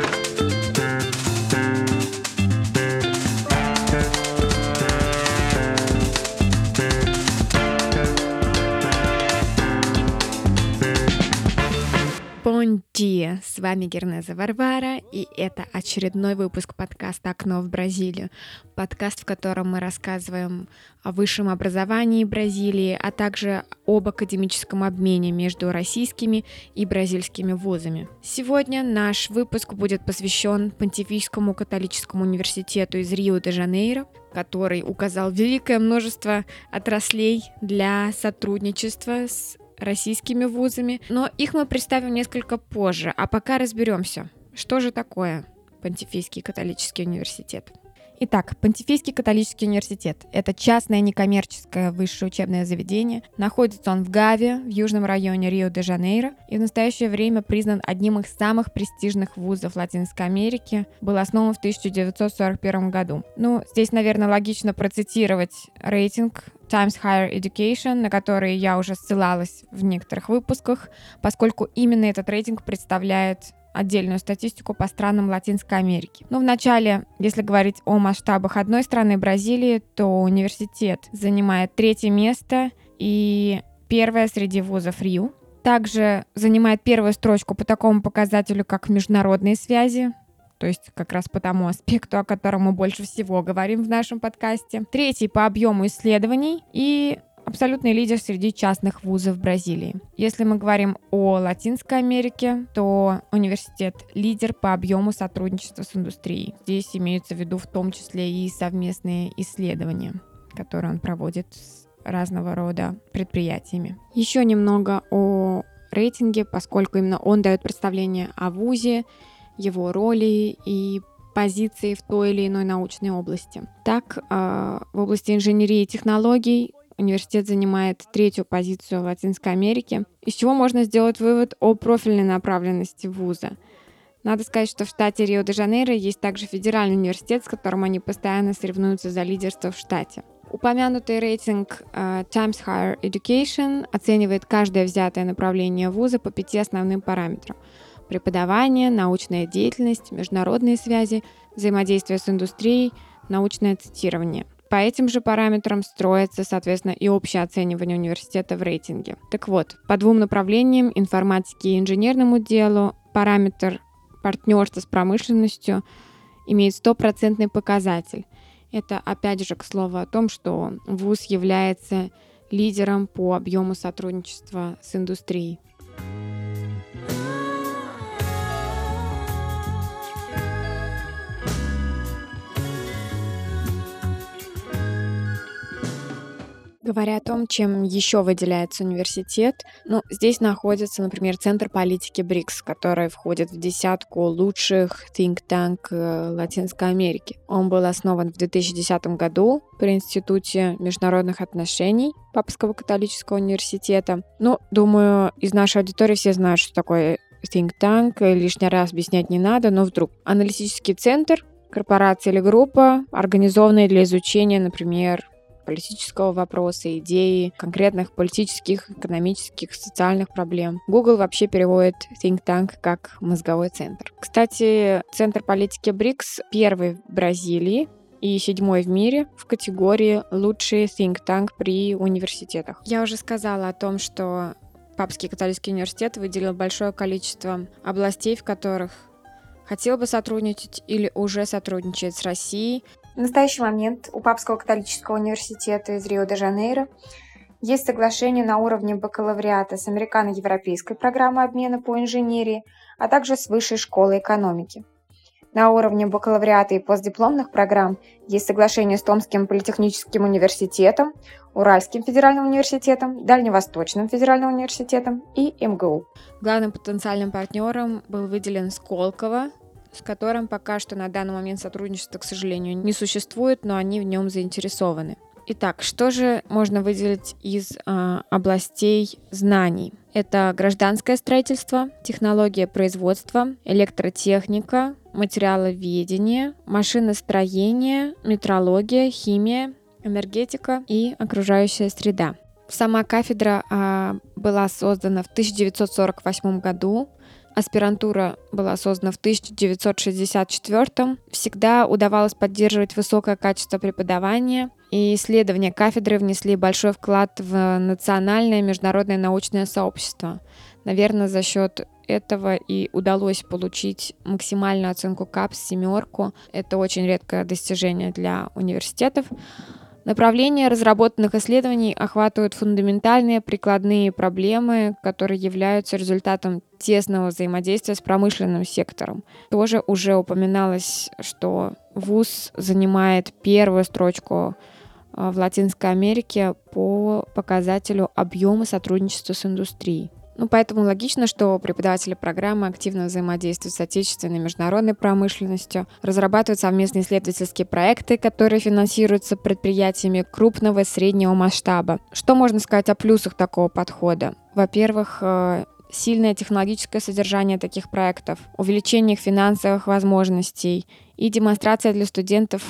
thank you вами Гернеза Варвара, и это очередной выпуск подкаста «Окно в Бразилию». Подкаст, в котором мы рассказываем о высшем образовании Бразилии, а также об академическом обмене между российскими и бразильскими вузами. Сегодня наш выпуск будет посвящен Понтифическому католическому университету из Рио-де-Жанейро, который указал великое множество отраслей для сотрудничества с российскими вузами, но их мы представим несколько позже, а пока разберемся, что же такое Понтифийский католический университет. Итак, Понтифийский католический университет – это частное некоммерческое высшее учебное заведение. Находится он в Гаве, в южном районе Рио-де-Жанейро, и в настоящее время признан одним из самых престижных вузов Латинской Америки. Был основан в 1941 году. Ну, здесь, наверное, логично процитировать рейтинг Times Higher Education, на который я уже ссылалась в некоторых выпусках, поскольку именно этот рейтинг представляет отдельную статистику по странам Латинской Америки. Но вначале, если говорить о масштабах одной страны, Бразилии, то университет занимает третье место и первое среди вузов Рио. Также занимает первую строчку по такому показателю, как международные связи, то есть как раз по тому аспекту, о котором мы больше всего говорим в нашем подкасте. Третий по объему исследований и абсолютный лидер среди частных вузов Бразилии. Если мы говорим о Латинской Америке, то университет лидер по объему сотрудничества с индустрией. Здесь имеются в виду в том числе и совместные исследования, которые он проводит с разного рода предприятиями. Еще немного о рейтинге, поскольку именно он дает представление о вузе, его роли и позиции в той или иной научной области. Так, а, в области инженерии и технологий университет занимает третью позицию в Латинской Америке, из чего можно сделать вывод о профильной направленности вуза. Надо сказать, что в штате Рио-де-Жанейро есть также федеральный университет, с которым они постоянно соревнуются за лидерство в штате. Упомянутый рейтинг uh, Times Higher Education оценивает каждое взятое направление вуза по пяти основным параметрам. Преподавание, научная деятельность, международные связи, взаимодействие с индустрией, научное цитирование – по этим же параметрам строится, соответственно, и общее оценивание университета в рейтинге. Так вот, по двум направлениям, информатике и инженерному делу, параметр партнерства с промышленностью имеет стопроцентный показатель. Это опять же к слову о том, что ВУЗ является лидером по объему сотрудничества с индустрией. Говоря о том, чем еще выделяется университет, ну, здесь находится, например, Центр политики БРИКС, который входит в десятку лучших think tank э, Латинской Америки. Он был основан в 2010 году при Институте международных отношений Папского католического университета. Ну, думаю, из нашей аудитории все знают, что такое think tank, лишний раз объяснять не надо, но вдруг. Аналитический центр, корпорация или группа, организованная для изучения, например, политического вопроса, идеи, конкретных политических, экономических, социальных проблем. Google вообще переводит think tank как мозговой центр. Кстати, Центр политики БРИКС первый в Бразилии, и седьмой в мире в категории «Лучший think tank при университетах». Я уже сказала о том, что Папский католический университет выделил большое количество областей, в которых хотел бы сотрудничать или уже сотрудничает с Россией. В настоящий момент у Папского католического университета из Рио-де-Жанейро есть соглашение на уровне бакалавриата с американо-европейской программой обмена по инженерии, а также с Высшей школой экономики. На уровне бакалавриата и постдипломных программ есть соглашение с Томским политехническим университетом, Уральским федеральным университетом, Дальневосточным федеральным университетом и МГУ. Главным потенциальным партнером был выделен Сколково, с которым пока что на данный момент сотрудничества, к сожалению, не существует, но они в нем заинтересованы. Итак, что же можно выделить из э, областей знаний? Это гражданское строительство, технология производства, электротехника, материаловедение, машиностроение, метрология, химия, энергетика и окружающая среда. Сама кафедра э, была создана в 1948 году Аспирантура была создана в 1964 Всегда удавалось поддерживать высокое качество преподавания, и исследования кафедры внесли большой вклад в национальное и международное научное сообщество. Наверное, за счет этого и удалось получить максимальную оценку КАПС семерку. Это очень редкое достижение для университетов. Направления разработанных исследований охватывают фундаментальные прикладные проблемы, которые являются результатом тесного взаимодействия с промышленным сектором. Тоже уже упоминалось, что ВУЗ занимает первую строчку а, в Латинской Америке по показателю объема сотрудничества с индустрией. Ну, поэтому логично, что преподаватели программы активно взаимодействуют с отечественной и международной промышленностью, разрабатывают совместные исследовательские проекты, которые финансируются предприятиями крупного и среднего масштаба. Что можно сказать о плюсах такого подхода? Во-первых, э, сильное технологическое содержание таких проектов, увеличение их финансовых возможностей и демонстрация для студентов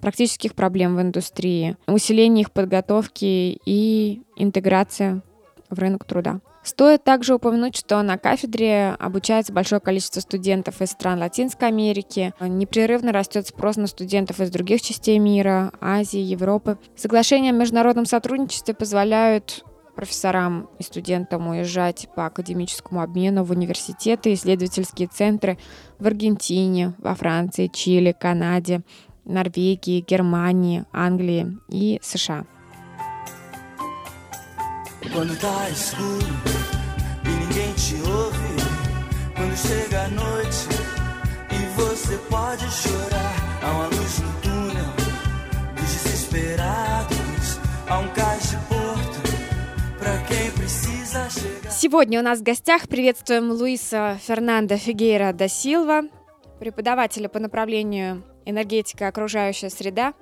практических проблем в индустрии, усиление их подготовки и интеграция в рынок труда. Стоит также упомянуть, что на кафедре обучается большое количество студентов из стран Латинской Америки. Непрерывно растет спрос на студентов из других частей мира, Азии, Европы. Соглашения о международном сотрудничестве позволяют профессорам и студентам уезжать по академическому обмену в университеты исследовательские центры в Аргентине, во Франции, Чили, Канаде, Норвегии, Германии, Англии и США. Quando tá escuro e ninguém te ouve, quando chega a noite e você pode chorar, há uma luz no túnel dos desesperados, há um cais de porto pra quem precisa chegar. Сегодня у нас в гостях приветствуем Луиса Фернандо Фигейра да Силва, преподавателя по направлению энергетика окружающая среда,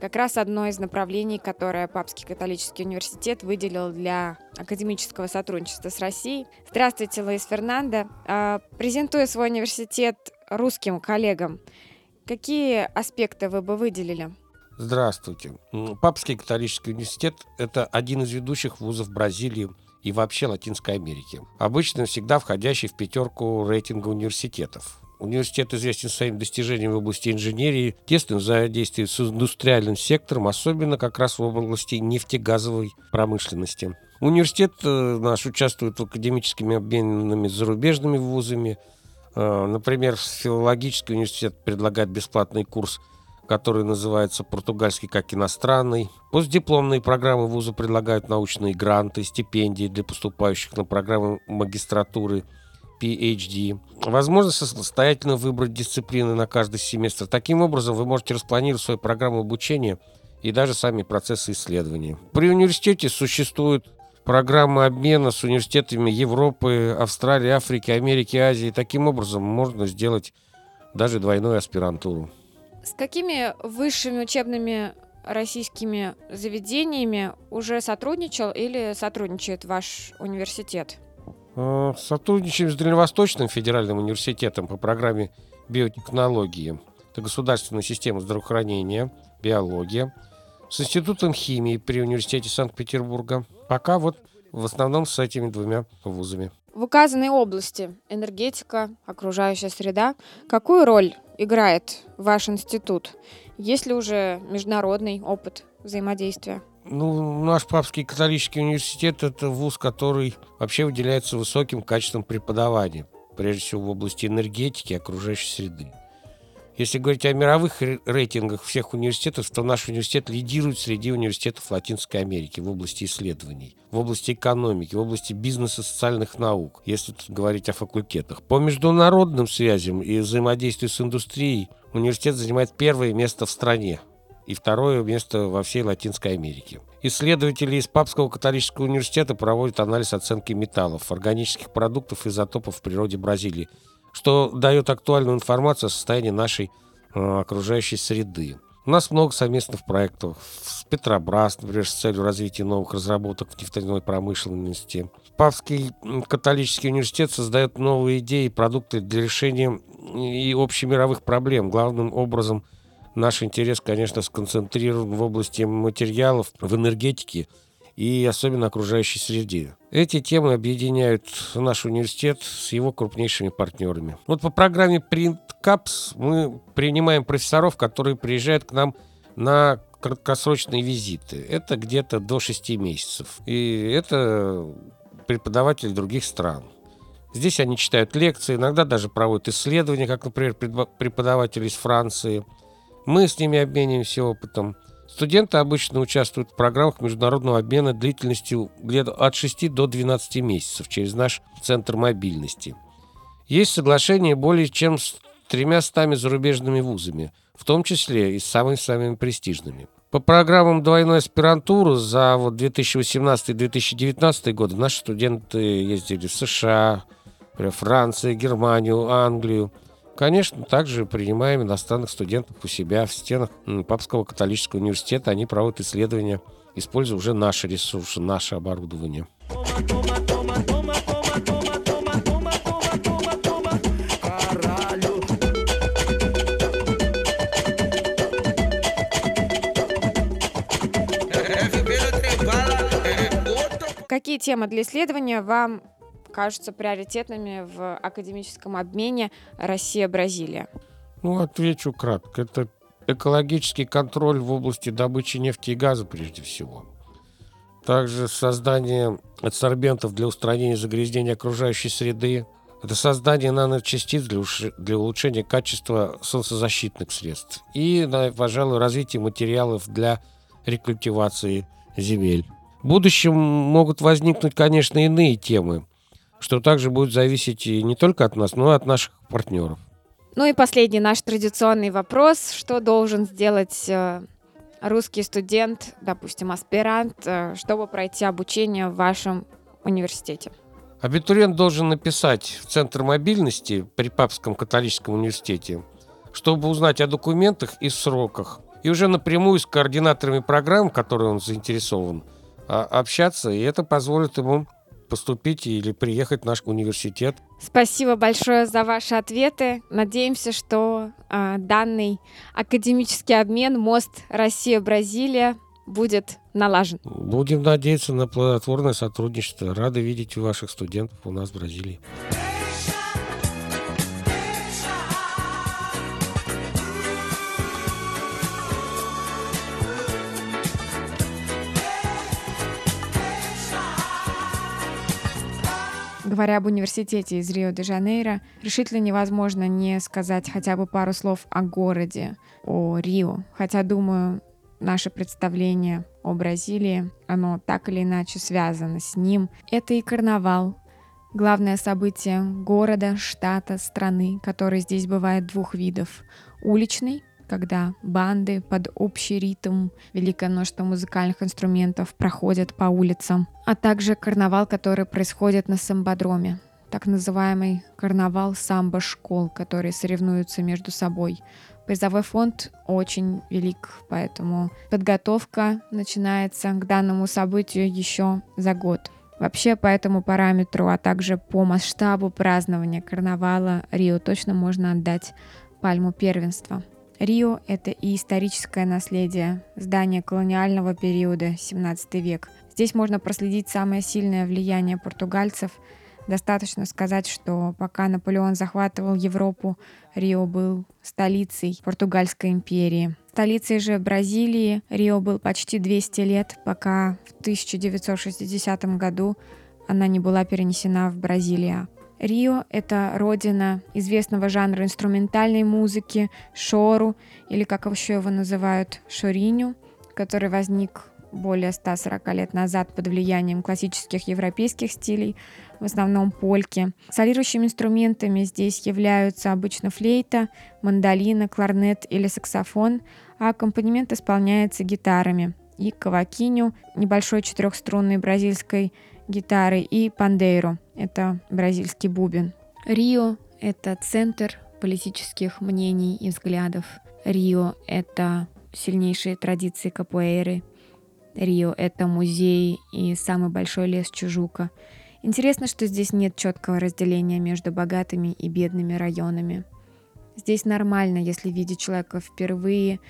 как раз одно из направлений, которое Папский католический университет выделил для академического сотрудничества с Россией. Здравствуйте, Луис Фернандо. А, презентуя свой университет русским коллегам, какие аспекты вы бы выделили? Здравствуйте. Папский католический университет – это один из ведущих вузов Бразилии и вообще Латинской Америки. Обычно всегда входящий в пятерку рейтинга университетов. Университет известен своими достижениями в области инженерии, тесным взаимодействием с индустриальным сектором, особенно как раз в области нефтегазовой промышленности. Университет э, наш участвует в академическими обменами зарубежными вузами. Э, например, филологический университет предлагает бесплатный курс который называется «Португальский как иностранный». Постдипломные программы вуза предлагают научные гранты, стипендии для поступающих на программы магистратуры – PhD. Возможно самостоятельно выбрать дисциплины на каждый семестр. Таким образом, вы можете распланировать свою программу обучения и даже сами процессы исследований. При университете существуют программы обмена с университетами Европы, Австралии, Африки, Америки, Азии. Таким образом, можно сделать даже двойную аспирантуру. С какими высшими учебными российскими заведениями уже сотрудничал или сотрудничает ваш университет? Э, сотрудничаем с Дальневосточным федеральным университетом по программе биотехнологии. Это государственная система здравоохранения, биология. С Институтом химии при университете Санкт-Петербурга. Пока вот в основном с этими двумя вузами. В указанной области энергетика, окружающая среда, какую роль играет ваш институт? Есть ли уже международный опыт взаимодействия? Ну, наш Папский католический университет – это вуз, который вообще выделяется высоким качеством преподавания, прежде всего в области энергетики и окружающей среды. Если говорить о мировых рейтингах всех университетов, то наш университет лидирует среди университетов Латинской Америки в области исследований, в области экономики, в области бизнеса социальных наук, если говорить о факультетах. По международным связям и взаимодействию с индустрией университет занимает первое место в стране и второе место во всей Латинской Америке. Исследователи из Папского католического университета проводят анализ оценки металлов, органических продуктов и изотопов в природе Бразилии, что дает актуальную информацию о состоянии нашей э, окружающей среды. У нас много совместных проектов с Петробрас, например, с целью развития новых разработок в нефтяной промышленности. Папский католический университет создает новые идеи и продукты для решения и общемировых проблем, главным образом – Наш интерес, конечно, сконцентрирован в области материалов, в энергетике и особенно окружающей среде. Эти темы объединяют наш университет с его крупнейшими партнерами. Вот по программе Print Caps мы принимаем профессоров, которые приезжают к нам на краткосрочные визиты. Это где-то до 6 месяцев. И это преподаватели других стран. Здесь они читают лекции, иногда даже проводят исследования, как, например, преподаватели из Франции. Мы с ними обмениваемся опытом. Студенты обычно участвуют в программах международного обмена длительностью от 6 до 12 месяцев через наш центр мобильности. Есть соглашение более чем с тремя стами зарубежными вузами, в том числе и с самыми-самыми престижными. По программам двойной аспирантуры за вот 2018-2019 годы наши студенты ездили в США, Францию, Германию, Англию – Конечно, также принимаем иностранных студентов у себя в стенах Папского католического университета. Они проводят исследования, используя уже наши ресурсы, наше оборудование. Какие темы для исследования вам кажутся приоритетными в академическом обмене Россия-Бразилия? Ну, отвечу кратко. Это экологический контроль в области добычи нефти и газа прежде всего. Также создание адсорбентов для устранения загрязнения окружающей среды. Это создание наночастиц для, для улучшения качества солнцезащитных средств. И, пожалуй, развитие материалов для рекультивации земель. В будущем могут возникнуть, конечно, иные темы что также будет зависеть и не только от нас, но и от наших партнеров. Ну и последний наш традиционный вопрос. Что должен сделать э, русский студент, допустим, аспирант, э, чтобы пройти обучение в вашем университете? Абитуриент должен написать в Центр мобильности при Папском католическом университете, чтобы узнать о документах и сроках, и уже напрямую с координаторами программ, в которой он заинтересован, а, общаться, и это позволит ему поступить или приехать в наш университет. Спасибо большое за ваши ответы. Надеемся, что э, данный академический обмен мост Россия-Бразилия будет налажен. Будем надеяться на плодотворное сотрудничество. Рады видеть ваших студентов у нас в Бразилии. Говоря об университете из Рио-де-Жанейро, решительно невозможно не сказать хотя бы пару слов о городе, о Рио. Хотя, думаю, наше представление о Бразилии, оно так или иначе связано с ним. Это и карнавал, главное событие города, штата, страны, который здесь бывает двух видов. Уличный, когда банды под общий ритм, великое множество музыкальных инструментов проходят по улицам, а также карнавал, который происходит на самбодроме, так называемый карнавал самбо-школ, которые соревнуются между собой. Призовой фонд очень велик, поэтому подготовка начинается к данному событию еще за год. Вообще по этому параметру, а также по масштабу празднования карнавала Рио точно можно отдать пальму первенства. Рио — это и историческое наследие, здание колониального периода, 17 век. Здесь можно проследить самое сильное влияние португальцев. Достаточно сказать, что пока Наполеон захватывал Европу, Рио был столицей Португальской империи. Столицей же Бразилии Рио был почти 200 лет, пока в 1960 году она не была перенесена в Бразилию. Рио — это родина известного жанра инструментальной музыки, шору, или как еще его называют, шориню, который возник более 140 лет назад под влиянием классических европейских стилей, в основном польки. Солирующими инструментами здесь являются обычно флейта, мандолина, кларнет или саксофон, а аккомпанемент исполняется гитарами и кавакиню, небольшой четырехструнной бразильской гитары и пандейру — это бразильский бубен. Рио — это центр политических мнений и взглядов. Рио — это сильнейшие традиции капуэйры. Рио — это музей и самый большой лес Чужука. Интересно, что здесь нет четкого разделения между богатыми и бедными районами. Здесь нормально, если видеть человека впервые,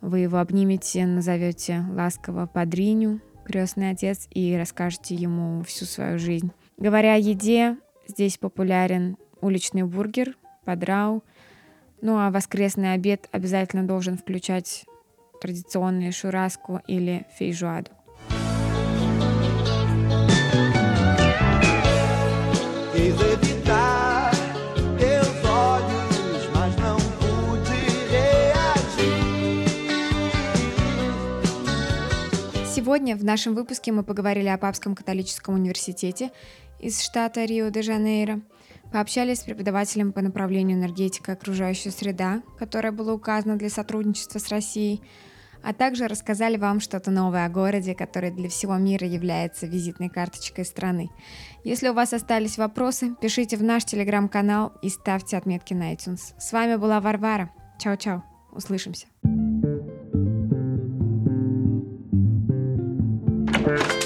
вы его обнимете, назовете ласково «падриню», крестный отец, и расскажете ему всю свою жизнь. Говоря о еде, здесь популярен уличный бургер, подрау. Ну а воскресный обед обязательно должен включать традиционную шураску или фейжуаду. Сегодня в нашем выпуске мы поговорили о Папском католическом университете из штата Рио-де-Жанейро, пообщались с преподавателем по направлению энергетика и окружающая среда, которое было указано для сотрудничества с Россией, а также рассказали вам что-то новое о городе, который для всего мира является визитной карточкой страны. Если у вас остались вопросы, пишите в наш телеграм-канал и ставьте отметки на iTunes. С вами была Варвара. Чао-чао. Услышимся. Thank you